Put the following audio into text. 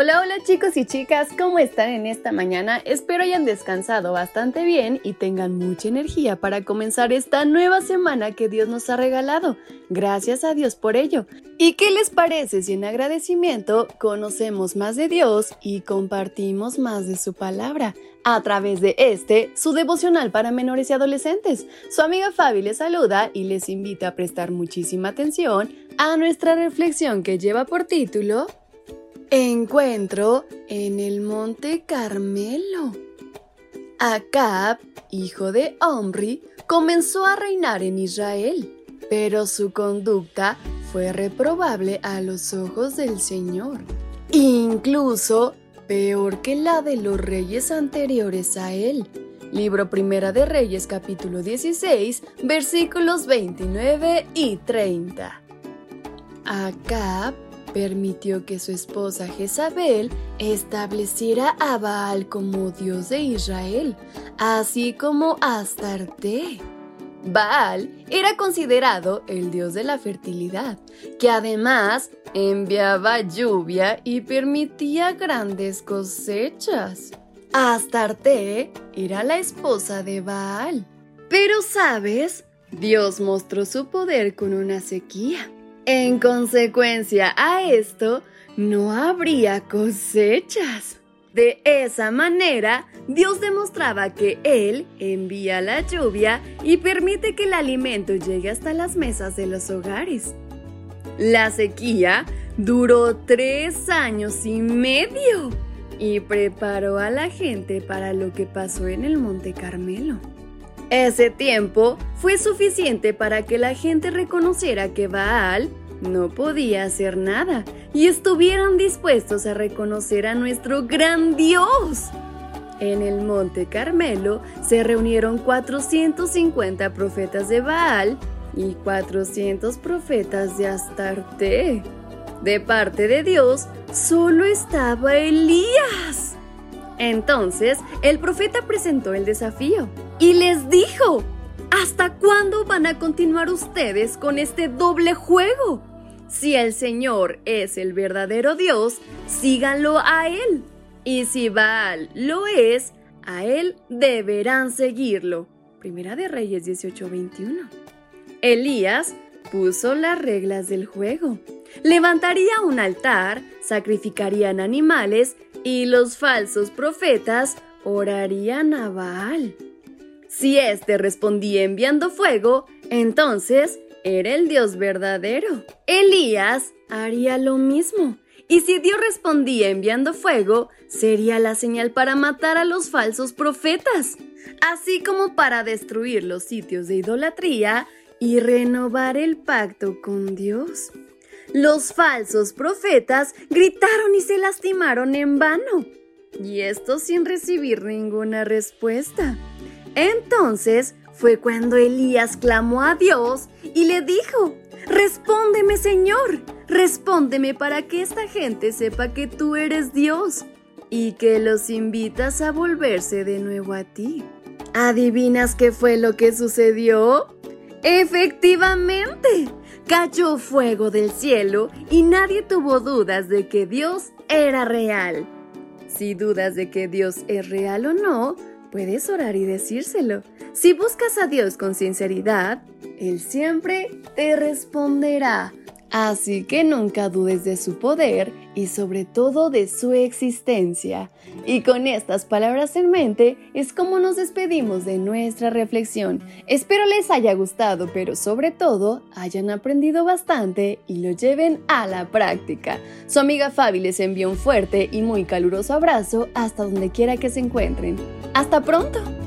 Hola, hola chicos y chicas, ¿cómo están en esta mañana? Espero hayan descansado bastante bien y tengan mucha energía para comenzar esta nueva semana que Dios nos ha regalado. Gracias a Dios por ello. ¿Y qué les parece si en agradecimiento conocemos más de Dios y compartimos más de su palabra? A través de este, su devocional para menores y adolescentes. Su amiga Fabi les saluda y les invita a prestar muchísima atención a nuestra reflexión que lleva por título Encuentro en el monte Carmelo. Acab, hijo de Omri, comenzó a reinar en Israel, pero su conducta fue reprobable a los ojos del Señor, incluso peor que la de los reyes anteriores a él. Libro Primera de Reyes capítulo 16 versículos 29 y 30. Acab permitió que su esposa Jezabel estableciera a Baal como dios de Israel, así como Astarte. Baal era considerado el dios de la fertilidad, que además enviaba lluvia y permitía grandes cosechas. Astarte era la esposa de Baal. Pero, ¿sabes? Dios mostró su poder con una sequía. En consecuencia a esto, no habría cosechas. De esa manera, Dios demostraba que Él envía la lluvia y permite que el alimento llegue hasta las mesas de los hogares. La sequía duró tres años y medio y preparó a la gente para lo que pasó en el Monte Carmelo. Ese tiempo fue suficiente para que la gente reconociera que Baal no podía hacer nada y estuvieran dispuestos a reconocer a nuestro gran Dios. En el Monte Carmelo se reunieron 450 profetas de Baal y 400 profetas de Astarte. De parte de Dios solo estaba Elías. Entonces el profeta presentó el desafío y les dijo, ¿hasta cuándo van a continuar ustedes con este doble juego? Si el Señor es el verdadero Dios, síganlo a Él. Y si Baal lo es, a Él deberán seguirlo. Primera de Reyes 18:21. Elías puso las reglas del juego. Levantaría un altar, sacrificarían animales y los falsos profetas orarían a Baal. Si éste respondía enviando fuego, entonces era el Dios verdadero. Elías haría lo mismo. Y si Dios respondía enviando fuego, sería la señal para matar a los falsos profetas, así como para destruir los sitios de idolatría y renovar el pacto con Dios. Los falsos profetas gritaron y se lastimaron en vano, y esto sin recibir ninguna respuesta. Entonces fue cuando Elías clamó a Dios y le dijo, Respóndeme Señor, respóndeme para que esta gente sepa que tú eres Dios y que los invitas a volverse de nuevo a ti. ¿Adivinas qué fue lo que sucedió? Efectivamente, cayó fuego del cielo y nadie tuvo dudas de que Dios era real. Si dudas de que Dios es real o no, puedes orar y decírselo. Si buscas a Dios con sinceridad, Él siempre te responderá. Así que nunca dudes de su poder y sobre todo de su existencia. Y con estas palabras en mente es como nos despedimos de nuestra reflexión. Espero les haya gustado, pero sobre todo hayan aprendido bastante y lo lleven a la práctica. Su amiga Fabi les envía un fuerte y muy caluroso abrazo hasta donde quiera que se encuentren. ¡Hasta pronto!